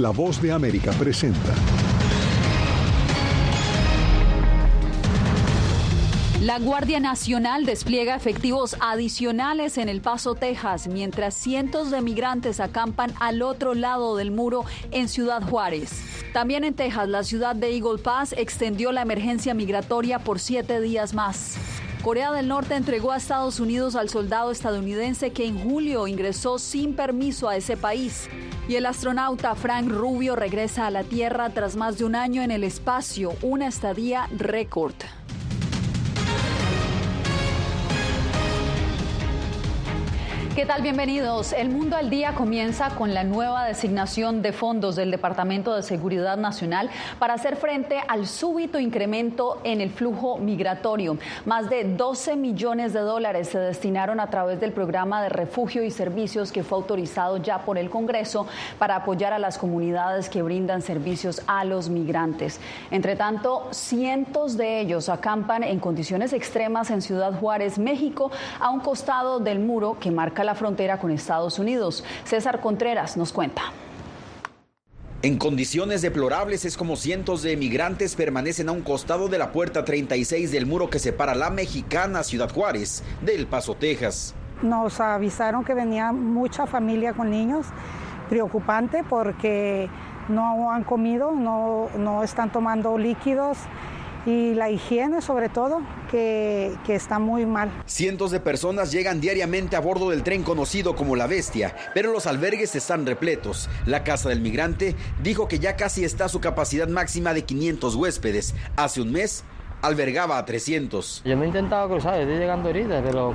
La voz de América presenta. La Guardia Nacional despliega efectivos adicionales en El Paso, Texas, mientras cientos de migrantes acampan al otro lado del muro en Ciudad Juárez. También en Texas, la ciudad de Eagle Pass extendió la emergencia migratoria por siete días más. Corea del Norte entregó a Estados Unidos al soldado estadounidense que en julio ingresó sin permiso a ese país. Y el astronauta Frank Rubio regresa a la Tierra tras más de un año en el espacio, una estadía récord. ¿Qué tal? Bienvenidos. El Mundo al Día comienza con la nueva designación de fondos del Departamento de Seguridad Nacional para hacer frente al súbito incremento en el flujo migratorio. Más de 12 millones de dólares se destinaron a través del programa de refugio y servicios que fue autorizado ya por el Congreso para apoyar a las comunidades que brindan servicios a los migrantes. Entre tanto, cientos de ellos acampan en condiciones extremas en Ciudad Juárez, México, a un costado del muro que marca la frontera con Estados Unidos. César Contreras nos cuenta. En condiciones deplorables es como cientos de emigrantes permanecen a un costado de la puerta 36 del muro que separa la mexicana Ciudad Juárez del Paso, Texas. Nos avisaron que venía mucha familia con niños, preocupante porque no han comido, no, no están tomando líquidos y la higiene sobre todo, que, que, está muy mal. Cientos de personas llegan diariamente a bordo del tren conocido como La Bestia, pero los albergues están repletos. La Casa del Migrante dijo que ya casi está a su capacidad máxima de 500 huéspedes. Hace un mes albergaba a 300. Yo me he intentado cruzar, estoy llegando ahorita, pero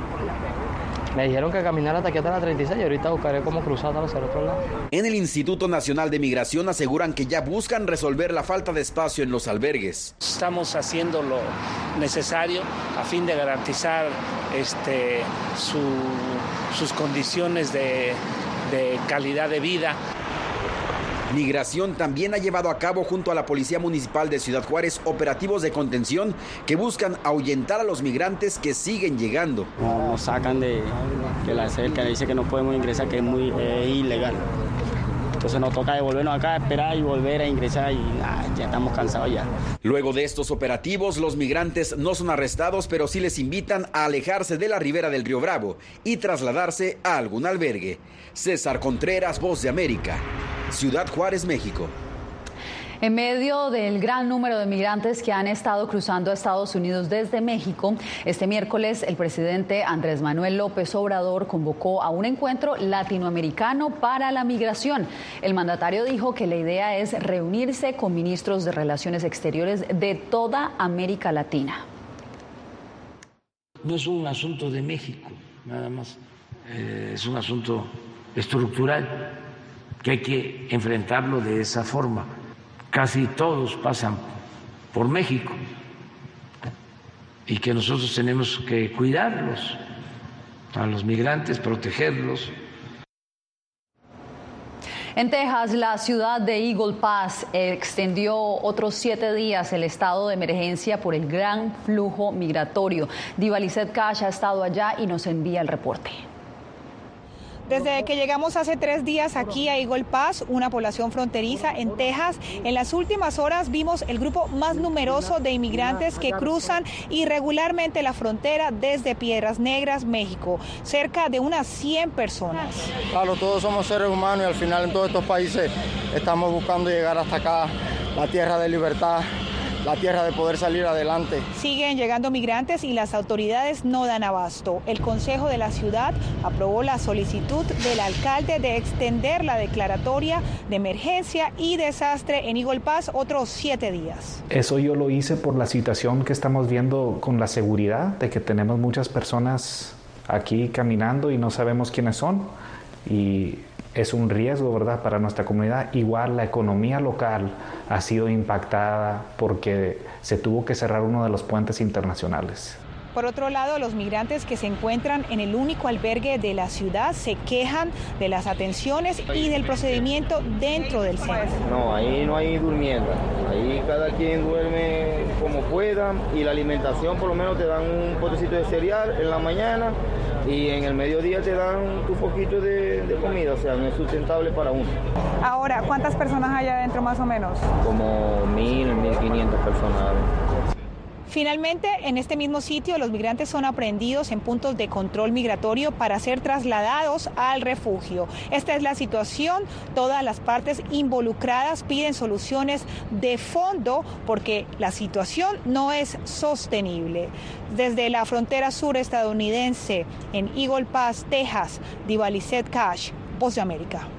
me dijeron que caminara hasta aquí hasta la 36 y ahorita buscaré cómo cruzar hacia el otro lado. En el Instituto Nacional de Migración aseguran que ya buscan resolver la falta de espacio en los albergues. Estamos haciendo lo necesario a fin de garantizar este, su, sus condiciones de, de calidad de vida. Migración también ha llevado a cabo junto a la Policía Municipal de Ciudad Juárez operativos de contención que buscan ahuyentar a los migrantes que siguen llegando. Nos sacan de que la cerca dice que no podemos ingresar, que es muy eh, ilegal. Entonces nos toca devolvernos acá, esperar y volver a ingresar y ya estamos cansados ya. Luego de estos operativos, los migrantes no son arrestados, pero sí les invitan a alejarse de la ribera del río Bravo y trasladarse a algún albergue. César Contreras, Voz de América, Ciudad Juárez, México. En medio del gran número de migrantes que han estado cruzando a Estados Unidos desde México, este miércoles el presidente Andrés Manuel López Obrador convocó a un encuentro latinoamericano para la migración. El mandatario dijo que la idea es reunirse con ministros de Relaciones Exteriores de toda América Latina. No es un asunto de México, nada más. Eh, es un asunto estructural que hay que enfrentarlo de esa forma casi todos pasan por México y que nosotros tenemos que cuidarlos, a los migrantes, protegerlos. En Texas, la ciudad de Eagle Pass extendió otros siete días el estado de emergencia por el gran flujo migratorio. Diva Lizette Cash ha estado allá y nos envía el reporte. Desde que llegamos hace tres días aquí a Eagle Pass, una población fronteriza en Texas, en las últimas horas vimos el grupo más numeroso de inmigrantes que cruzan irregularmente la frontera desde Piedras Negras, México, cerca de unas 100 personas. Claro, todos somos seres humanos y al final en todos estos países estamos buscando llegar hasta acá, la tierra de libertad la tierra de poder salir adelante. Siguen llegando migrantes y las autoridades no dan abasto. El Consejo de la Ciudad aprobó la solicitud del alcalde de extender la declaratoria de emergencia y desastre en Eagle Pass otros siete días. Eso yo lo hice por la situación que estamos viendo con la seguridad, de que tenemos muchas personas aquí caminando y no sabemos quiénes son. Y es un riesgo, ¿verdad?, para nuestra comunidad. Igual la economía local ha sido impactada porque se tuvo que cerrar uno de los puentes internacionales. Por otro lado, los migrantes que se encuentran en el único albergue de la ciudad se quejan de las atenciones y del procedimiento dentro del centro. No, ahí no hay durmienda. Ahí cada quien duerme como pueda y la alimentación por lo menos te dan un potecito de cereal en la mañana y en el mediodía te dan un poquito de, de, comida, o sea, no es sustentable para uno. Ahora, ¿cuántas personas hay adentro más o menos? Como mil, mil quinientas personas. Finalmente, en este mismo sitio, los migrantes son aprehendidos en puntos de control migratorio para ser trasladados al refugio. Esta es la situación. Todas las partes involucradas piden soluciones de fondo porque la situación no es sostenible. Desde la frontera sur estadounidense, en Eagle Pass, Texas, Divalicet Cash, Voz de América.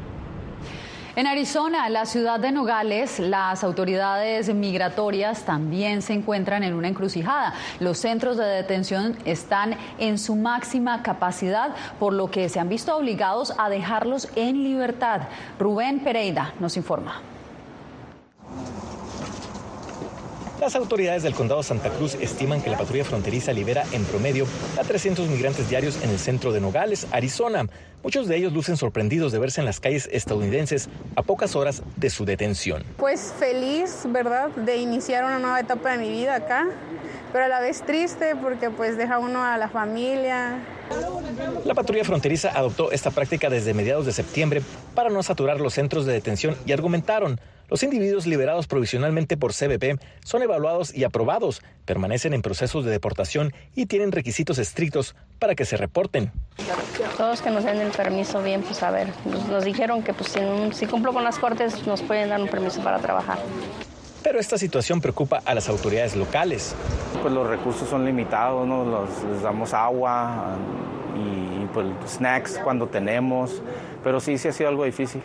En Arizona, la ciudad de Nogales, las autoridades migratorias también se encuentran en una encrucijada. Los centros de detención están en su máxima capacidad, por lo que se han visto obligados a dejarlos en libertad. Rubén Pereira nos informa. Las autoridades del condado Santa Cruz estiman que la patrulla fronteriza libera en promedio a 300 migrantes diarios en el centro de Nogales, Arizona. Muchos de ellos lucen sorprendidos de verse en las calles estadounidenses a pocas horas de su detención. Pues feliz, ¿verdad?, de iniciar una nueva etapa de mi vida acá, pero a la vez triste porque pues deja uno a la familia, la patrulla fronteriza adoptó esta práctica desde mediados de septiembre para no saturar los centros de detención y argumentaron los individuos liberados provisionalmente por CBP son evaluados y aprobados, permanecen en procesos de deportación y tienen requisitos estrictos para que se reporten. Todos que nos den el permiso bien, pues a ver, nos, dijeron que pues, si, si cumplo con las cortes nos pueden dar un permiso para trabajar. Pero esta situación preocupa a las autoridades locales. Pues los recursos son limitados, ¿no? les damos agua y pues snacks cuando tenemos, pero sí, sí ha sido algo difícil.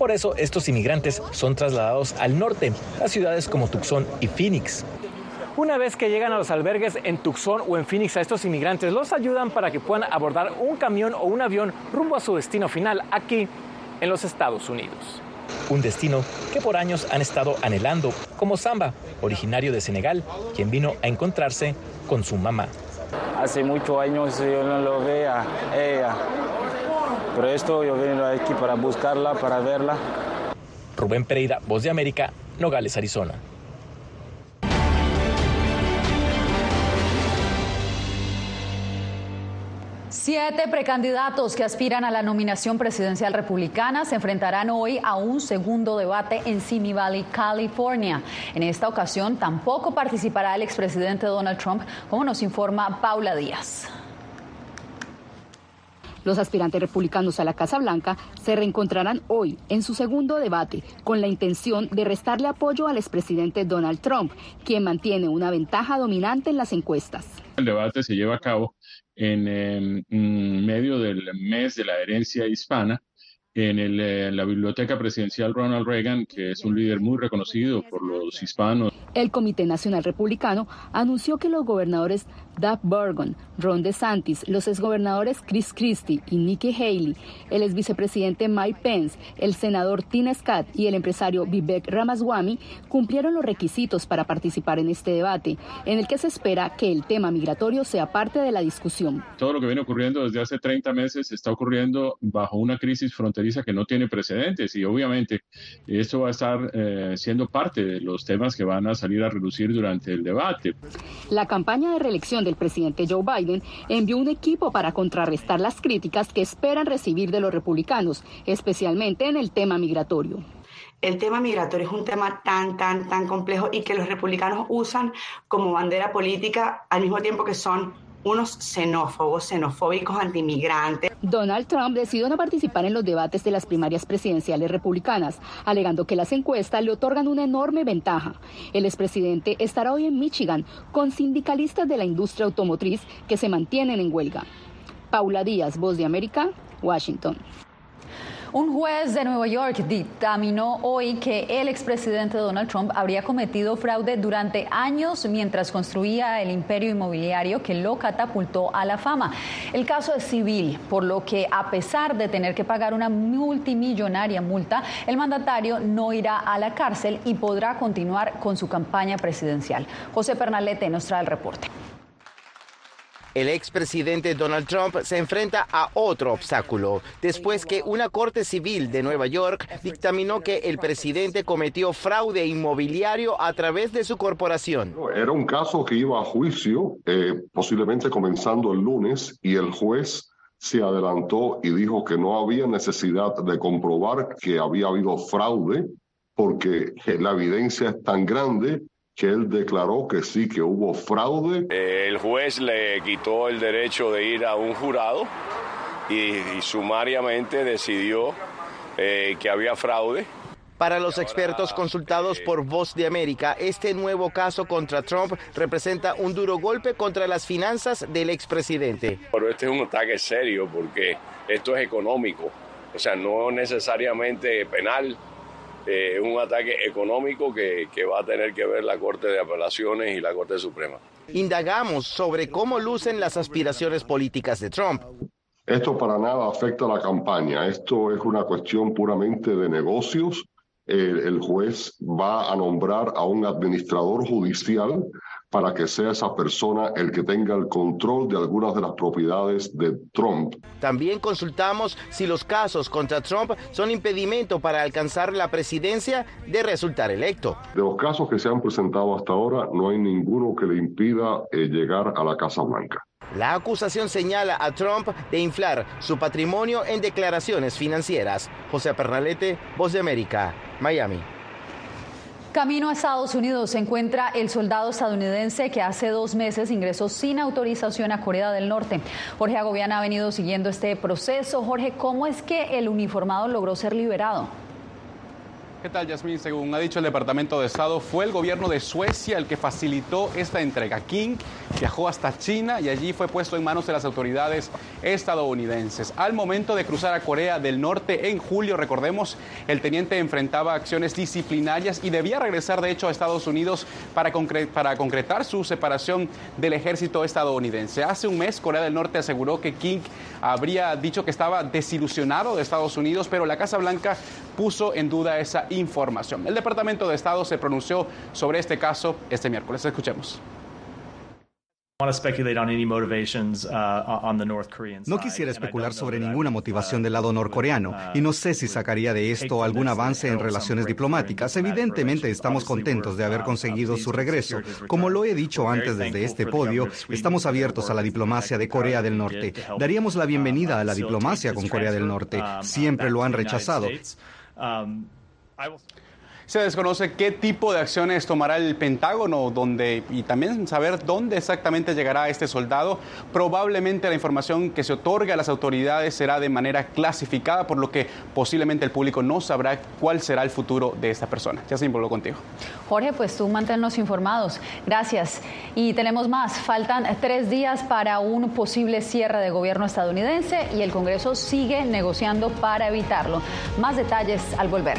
Por eso estos inmigrantes son trasladados al norte, a ciudades como Tucson y Phoenix. Una vez que llegan a los albergues en Tucson o en Phoenix a estos inmigrantes, los ayudan para que puedan abordar un camión o un avión rumbo a su destino final aquí en los Estados Unidos. Un destino que por años han estado anhelando, como Samba, originario de Senegal, quien vino a encontrarse con su mamá. Hace muchos años yo no lo veía ella pero esto yo vengo aquí para buscarla, para verla. Rubén Pereira, Voz de América, Nogales, Arizona. Siete precandidatos que aspiran a la nominación presidencial republicana se enfrentarán hoy a un segundo debate en Simi Valley, California. En esta ocasión tampoco participará el expresidente Donald Trump, como nos informa Paula Díaz. Los aspirantes republicanos a la Casa Blanca se reencontrarán hoy en su segundo debate con la intención de restarle apoyo al expresidente Donald Trump, quien mantiene una ventaja dominante en las encuestas. El debate se lleva a cabo en, en medio del mes de la herencia hispana en, la Biblioteca Presidencial Ronald Reagan, que es un líder muy reconocido por los hispanos. El Comité Nacional Republicano anunció que los gobernadores Doug Burgon, Ron DeSantis, los exgobernadores Chris Christie y Nikki Haley, el exvicepresidente Mike Pence, el senador Tina Scott y el empresario Vivek Ramaswamy cumplieron los requisitos para participar en este debate, en el que se espera que el tema migratorio sea parte de la discusión. Todo lo que viene ocurriendo desde hace 30 meses está ocurriendo bajo una crisis fronteriza que no tiene precedentes y obviamente esto va a estar eh, siendo parte de los temas que van a salir a reducir durante el debate. La campaña de reelección del presidente Joe Biden envió un equipo para contrarrestar las críticas que esperan recibir de los republicanos, especialmente en el tema migratorio el tema migratorio es un tema tan, tan, tan complejo y que los republicanos usan como bandera política al mismo tiempo que son unos xenófobos, xenofóbicos, antimigrantes. Donald Trump decidió no participar en los debates de las primarias presidenciales republicanas, alegando que las encuestas le otorgan una enorme ventaja. El expresidente estará hoy en Michigan con sindicalistas de la industria automotriz que se mantienen en huelga. Paula Díaz, Voz de América, Washington. Un juez de Nueva York dictaminó hoy que el expresidente Donald Trump habría cometido fraude durante años mientras construía el imperio inmobiliario que lo catapultó a la fama. El caso es civil, por lo que a pesar de tener que pagar una multimillonaria multa, el mandatario no irá a la cárcel y podrá continuar con su campaña presidencial. José Pernalete nos trae el reporte. El expresidente Donald Trump se enfrenta a otro obstáculo, después que una corte civil de Nueva York dictaminó que el presidente cometió fraude inmobiliario a través de su corporación. Era un caso que iba a juicio, eh, posiblemente comenzando el lunes, y el juez se adelantó y dijo que no había necesidad de comprobar que había habido fraude, porque la evidencia es tan grande que él declaró que sí, que hubo fraude. El juez le quitó el derecho de ir a un jurado y, sumariamente decidió eh, que había fraude. Para los expertos consultados por Voz de América, este nuevo caso contra Trump representa un duro golpe contra las finanzas del expresidente. Pero este es un ataque serio porque esto es económico, o sea, no necesariamente penal, eh, un ataque económico que, que va a tener que ver la Corte de Apelaciones y la Corte Suprema. Indagamos sobre cómo lucen las aspiraciones políticas de Trump. Esto para nada afecta a la campaña, esto es una cuestión puramente de negocios. El, el, juez va a nombrar a un administrador judicial para que sea esa persona el que tenga el control de algunas de las propiedades de Trump. También consultamos si los casos contra Trump son impedimento para alcanzar la presidencia de resultar electo. De los casos que se han presentado hasta ahora, no hay ninguno que le impida eh, llegar a la Casa Blanca. La acusación señala a Trump de inflar su patrimonio en declaraciones financieras. José Pernalete, Voz de América, Miami. Camino a Estados Unidos se encuentra el soldado estadounidense que hace dos meses ingresó sin autorización a Corea del Norte. Jorge Agobiana ha venido siguiendo este proceso. Jorge, ¿cómo es que el uniformado logró ser liberado? ¿Qué tal, Yasmín? Según ha dicho el Departamento de Estado, fue el gobierno de Suecia el que facilitó esta entrega. King viajó hasta China y allí fue puesto en manos de las autoridades estadounidenses. Al momento de cruzar a Corea del Norte en julio, recordemos, el teniente enfrentaba acciones disciplinarias y debía regresar, de hecho, a Estados Unidos para, para concretar su separación del ejército estadounidense. Hace un mes, Corea del Norte aseguró que King habría dicho que estaba desilusionado de Estados Unidos, pero la Casa Blanca puso en duda esa información. El Departamento de Estado se pronunció sobre este caso este miércoles. Escuchemos. No quisiera especular sobre ninguna motivación del lado norcoreano y no sé si sacaría de esto algún avance en relaciones diplomáticas. Evidentemente estamos contentos de haber conseguido su regreso. Como lo he dicho antes desde este podio, estamos abiertos a la diplomacia de Corea del Norte. Daríamos la bienvenida a la diplomacia con Corea del Norte. Siempre lo han rechazado. Se desconoce qué tipo de acciones tomará el Pentágono donde, y también saber dónde exactamente llegará este soldado. Probablemente la información que se otorgue a las autoridades será de manera clasificada, por lo que posiblemente el público no sabrá cuál será el futuro de esta persona. Ya se involucró contigo. Jorge, pues tú manténnos informados. Gracias. Y tenemos más. Faltan tres días para un posible cierre de gobierno estadounidense y el Congreso sigue negociando para evitarlo. Más detalles al volver.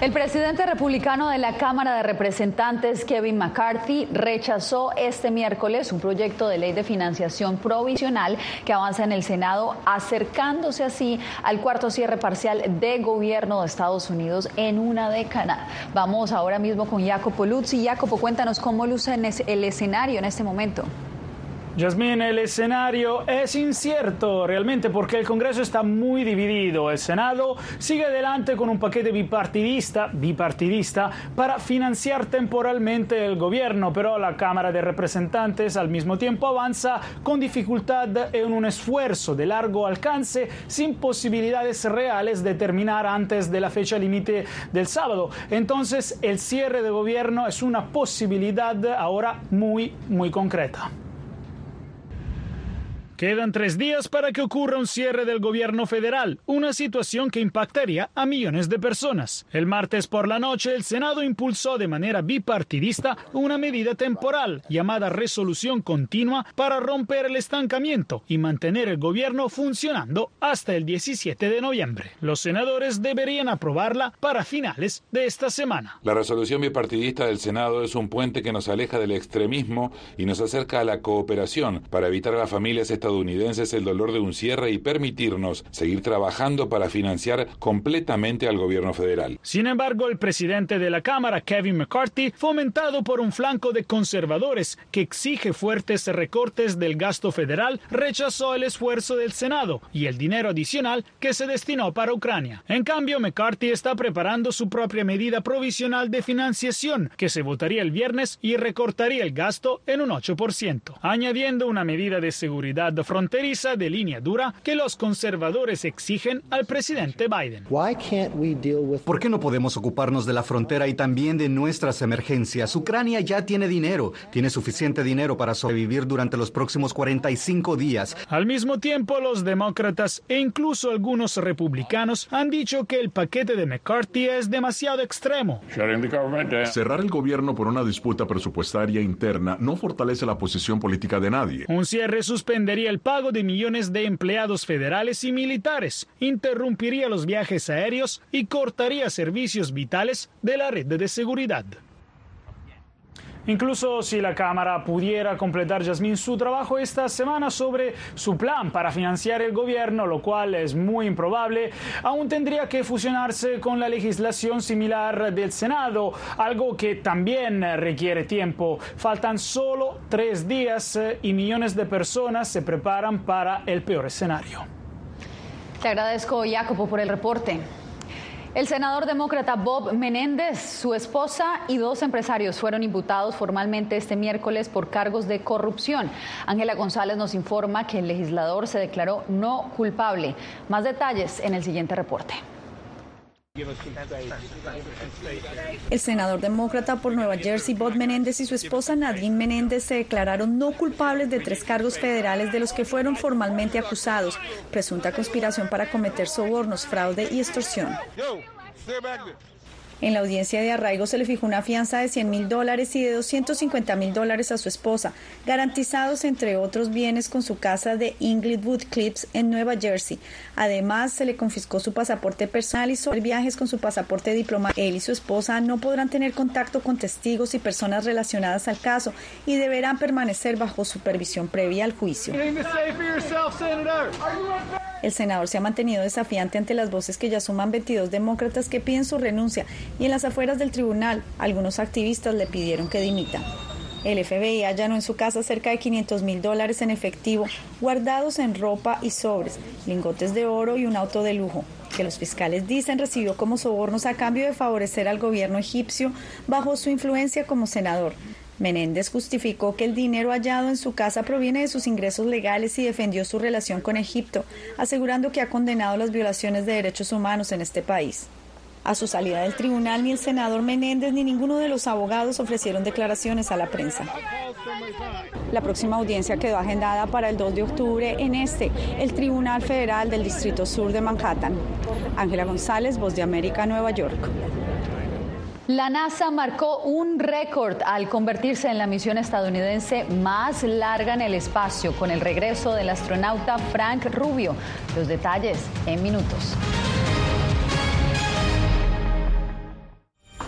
El presidente republicano de la Cámara de Representantes, Kevin McCarthy, rechazó este miércoles un proyecto de ley de financiación provisional que avanza en el Senado, acercándose así al cuarto cierre parcial de gobierno de Estados Unidos en una década. Vamos ahora mismo con Jacopo Luzzi. Jacopo, cuéntanos cómo luce el escenario en este momento. Yasmín, el escenario es incierto realmente porque el Congreso está muy dividido. El Senado sigue adelante con un paquete bipartidista, bipartidista para financiar temporalmente el gobierno, pero la Cámara de Representantes al mismo tiempo avanza con dificultad en un esfuerzo de largo alcance sin posibilidades reales de terminar antes de la fecha límite del sábado. Entonces, el cierre de gobierno es una posibilidad ahora muy, muy concreta. Quedan tres días para que ocurra un cierre del gobierno federal, una situación que impactaría a millones de personas. El martes por la noche, el Senado impulsó de manera bipartidista una medida temporal llamada resolución continua para romper el estancamiento y mantener el gobierno funcionando hasta el 17 de noviembre. Los senadores deberían aprobarla para finales de esta semana. La resolución bipartidista del Senado es un puente que nos aleja del extremismo y nos acerca a la cooperación para evitar a las familias estadounidenses estadounidenses el dolor de un cierre y permitirnos seguir trabajando para financiar completamente al gobierno federal. Sin embargo, el presidente de la Cámara, Kevin McCarthy, fomentado por un flanco de conservadores que exige fuertes recortes del gasto federal, rechazó el esfuerzo del Senado y el dinero adicional que se destinó para Ucrania. En cambio, McCarthy está preparando su propia medida provisional de financiación que se votaría el viernes y recortaría el gasto en un 8%, añadiendo una medida de seguridad fronteriza de línea dura que los conservadores exigen al presidente Biden. ¿Por qué no podemos ocuparnos de la frontera y también de nuestras emergencias? Ucrania ya tiene dinero, tiene suficiente dinero para sobrevivir durante los próximos 45 días. Al mismo tiempo, los demócratas e incluso algunos republicanos han dicho que el paquete de McCarthy es demasiado extremo. Cerrar el gobierno por una disputa presupuestaria interna no fortalece la posición política de nadie. Un cierre suspendería el pago de millones de empleados federales y militares, interrumpiría los viajes aéreos y cortaría servicios vitales de la red de seguridad. Incluso si la Cámara pudiera completar, Yasmín, su trabajo esta semana sobre su plan para financiar el gobierno, lo cual es muy improbable, aún tendría que fusionarse con la legislación similar del Senado, algo que también requiere tiempo. Faltan solo tres días eh, y millones de personas se preparan para el peor escenario. Te agradezco, Jacopo, por el reporte. El senador demócrata Bob Menéndez, su esposa y dos empresarios fueron imputados formalmente este miércoles por cargos de corrupción. Ángela González nos informa que el legislador se declaró no culpable. Más detalles en el siguiente reporte. El senador demócrata por Nueva Jersey, Bob Menéndez, y su esposa Nadine Menéndez se declararon no culpables de tres cargos federales de los que fueron formalmente acusados, presunta conspiración para cometer sobornos, fraude y extorsión. En la audiencia de arraigo se le fijó una fianza de 100 mil dólares y de 250 mil dólares a su esposa, garantizados entre otros bienes con su casa de Inglewood Clips en Nueva Jersey. Además, se le confiscó su pasaporte personal y sobre viajes con su pasaporte diplomático. Él y su esposa no podrán tener contacto con testigos y personas relacionadas al caso y deberán permanecer bajo supervisión previa al juicio. El senador se ha mantenido desafiante ante las voces que ya suman 22 demócratas que piden su renuncia y en las afueras del tribunal algunos activistas le pidieron que dimita. El FBI allanó en su casa cerca de 500 mil dólares en efectivo, guardados en ropa y sobres, lingotes de oro y un auto de lujo, que los fiscales dicen recibió como sobornos a cambio de favorecer al gobierno egipcio bajo su influencia como senador. Menéndez justificó que el dinero hallado en su casa proviene de sus ingresos legales y defendió su relación con Egipto, asegurando que ha condenado las violaciones de derechos humanos en este país. A su salida del tribunal, ni el senador Menéndez ni ninguno de los abogados ofrecieron declaraciones a la prensa. La próxima audiencia quedó agendada para el 2 de octubre en este, el Tribunal Federal del Distrito Sur de Manhattan. Ángela González, Voz de América, Nueva York. La NASA marcó un récord al convertirse en la misión estadounidense más larga en el espacio con el regreso del astronauta Frank Rubio. Los detalles en minutos.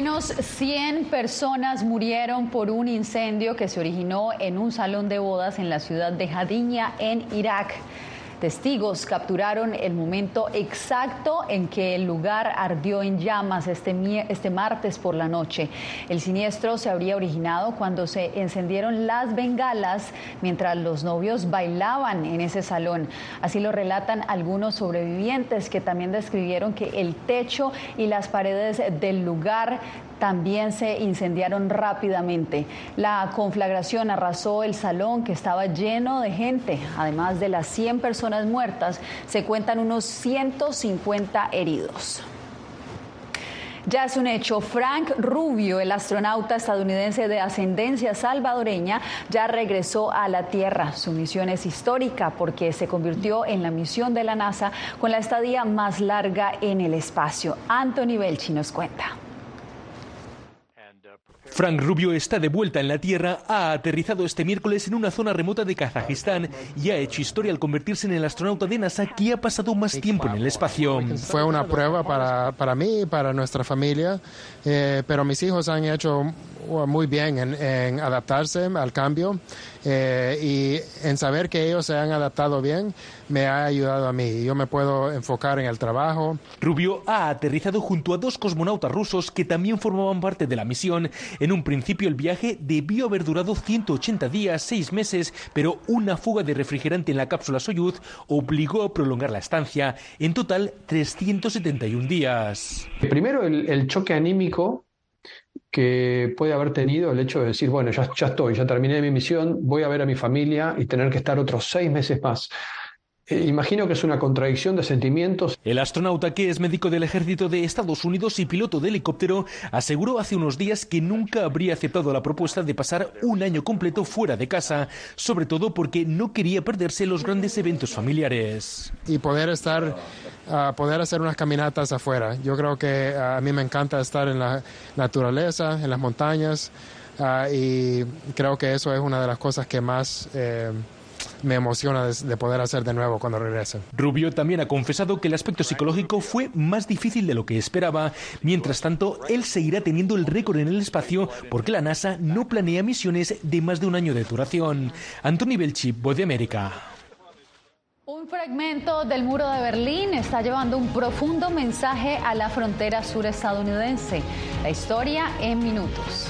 Menos 100 personas murieron por un incendio que se originó en un salón de bodas en la ciudad de Jadiña, en Irak. Testigos capturaron el momento exacto en que el lugar ardió en llamas este, este, martes por la noche. El siniestro se habría originado cuando se encendieron las bengalas mientras los novios bailaban en ese salón. Así lo relatan algunos sobrevivientes que también describieron que el techo y las paredes del lugar también se incendiaron rápidamente. La conflagración arrasó el salón que estaba lleno de gente. Además de las 100 personas muertas, se cuentan unos 150 heridos. Ya es un hecho, Frank Rubio, el astronauta estadounidense de ascendencia salvadoreña, ya regresó a la Tierra. Su misión es histórica porque se convirtió en la misión de la NASA con la estadía más larga en el espacio. Anthony Belchi nos cuenta. Frank Rubio está de vuelta en la Tierra, ha aterrizado este miércoles en una zona remota de Kazajistán y ha hecho historia al convertirse en el astronauta de NASA que ha pasado más tiempo en el espacio. Fue una prueba para, para mí para nuestra familia, eh, pero mis hijos han hecho muy bien en, adaptarse al cambio eh, y en saber que ellos se han adaptado bien me ha ayudado a mí. Yo me puedo enfocar en el trabajo. Rubio ha aterrizado junto a dos cosmonautas rusos que también formaban parte de la misión. En un principio el viaje debió haber durado 180 días, 6 meses, pero una fuga de refrigerante en la cápsula Soyuz obligó a prolongar la estancia. En total, 371 días. Primero, el choque anímico que puede haber tenido el hecho de decir, bueno, ya, ya estoy, ya terminé mi misión, voy a ver a mi familia y tener que estar otros seis meses más. Eh, imagino que es una contradicción de sentimientos. El astronauta, que es médico del ejército de Estados Unidos y piloto de helicóptero, aseguró hace unos días que nunca habría aceptado la propuesta de pasar un año completo fuera de casa, sobre todo porque no quería perderse los grandes eventos familiares. Y poder estar, uh, poder hacer unas caminatas afuera. Yo creo que uh, a mí me encanta estar en la naturaleza, en las montañas, uh, y creo que eso es una de las cosas que más... Eh, me emociona de, de, poder hacer de nuevo cuando regrese. Rubio también ha confesado que el aspecto psicológico fue más difícil de lo que esperaba. Mientras tanto, él seguirá teniendo el récord en el espacio porque la NASA no planea misiones de más de un año de duración. Anthony Belchi, Voz de América. Un fragmento del muro de Berlín está llevando un profundo mensaje a la frontera sur estadounidense. La historia en minutos.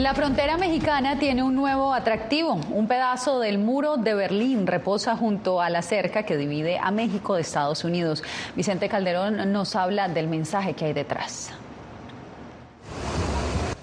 La frontera mexicana tiene un nuevo atractivo. Un pedazo del muro de Berlín reposa junto a la cerca que divide a México de Estados Unidos. Vicente Calderón nos habla del mensaje que hay detrás.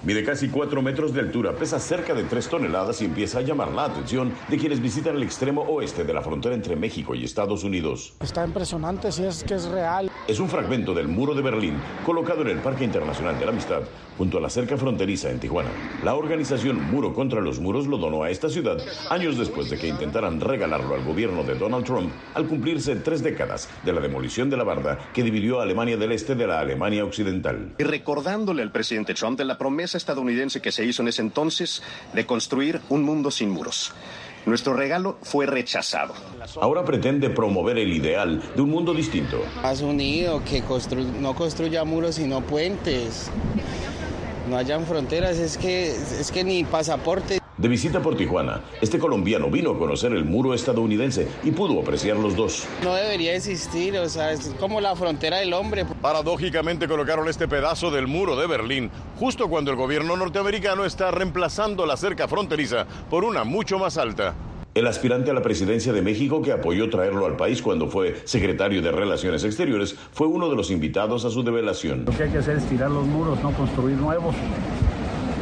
Mide casi 4 metros de altura, pesa cerca de 3 toneladas y empieza a llamar la atención de quienes visitan el extremo oeste de la frontera entre México y Estados Unidos. Está impresionante si es que es real. Es un fragmento del muro de Berlín colocado en el Parque Internacional de la Amistad junto a la cerca fronteriza en Tijuana. La organización Muro contra los Muros lo donó a esta ciudad años después de que intentaran regalarlo al gobierno de Donald Trump al cumplirse tres décadas de la demolición de la barda que dividió a Alemania del Este de la Alemania Occidental. Y recordándole al presidente Trump de la promesa estadounidense que se hizo en ese entonces de construir un mundo sin muros. Nuestro regalo fue rechazado. Ahora pretende promover el ideal de un mundo distinto. Más unido, que constru no construya muros sino puentes. No hayan fronteras, es que, es que ni pasaporte. De visita por Tijuana, este colombiano vino a conocer el muro estadounidense y pudo apreciar los dos. No debería existir, o sea, es como la frontera del hombre. Paradójicamente colocaron este pedazo del muro de Berlín justo cuando el gobierno norteamericano está reemplazando la cerca fronteriza por una mucho más alta. El aspirante a la presidencia de México que apoyó traerlo al país cuando fue secretario de Relaciones Exteriores fue uno de los invitados a su develación. Lo que hay que hacer es tirar los muros, no construir nuevos.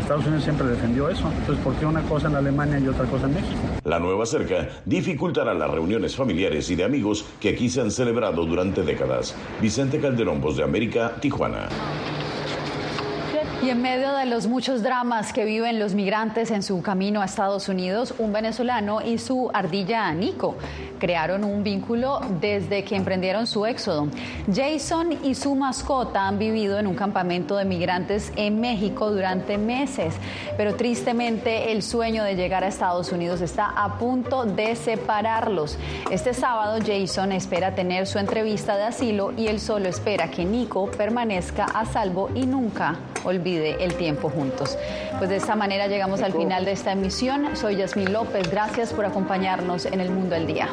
Estados Unidos siempre defendió eso. Entonces, ¿por qué una cosa en Alemania y otra cosa en México? La nueva cerca dificultará las reuniones familiares y de amigos que aquí se han celebrado durante décadas. Vicente Calderón, Voz de América, Tijuana. Y en medio de los muchos dramas que viven los migrantes en su camino a Estados Unidos, un venezolano y su ardilla Nico crearon un vínculo desde que emprendieron su éxodo. Jason y su mascota han vivido en un campamento de migrantes en México durante meses, pero tristemente el sueño de llegar a Estados Unidos está a punto de separarlos. Este sábado Jason espera tener su entrevista de asilo y él solo espera que Nico permanezca a salvo y nunca olvide el tiempo juntos. Pues de esta manera llegamos al final de esta emisión. Soy Yasmín López. Gracias por acompañarnos en El Mundo al Día.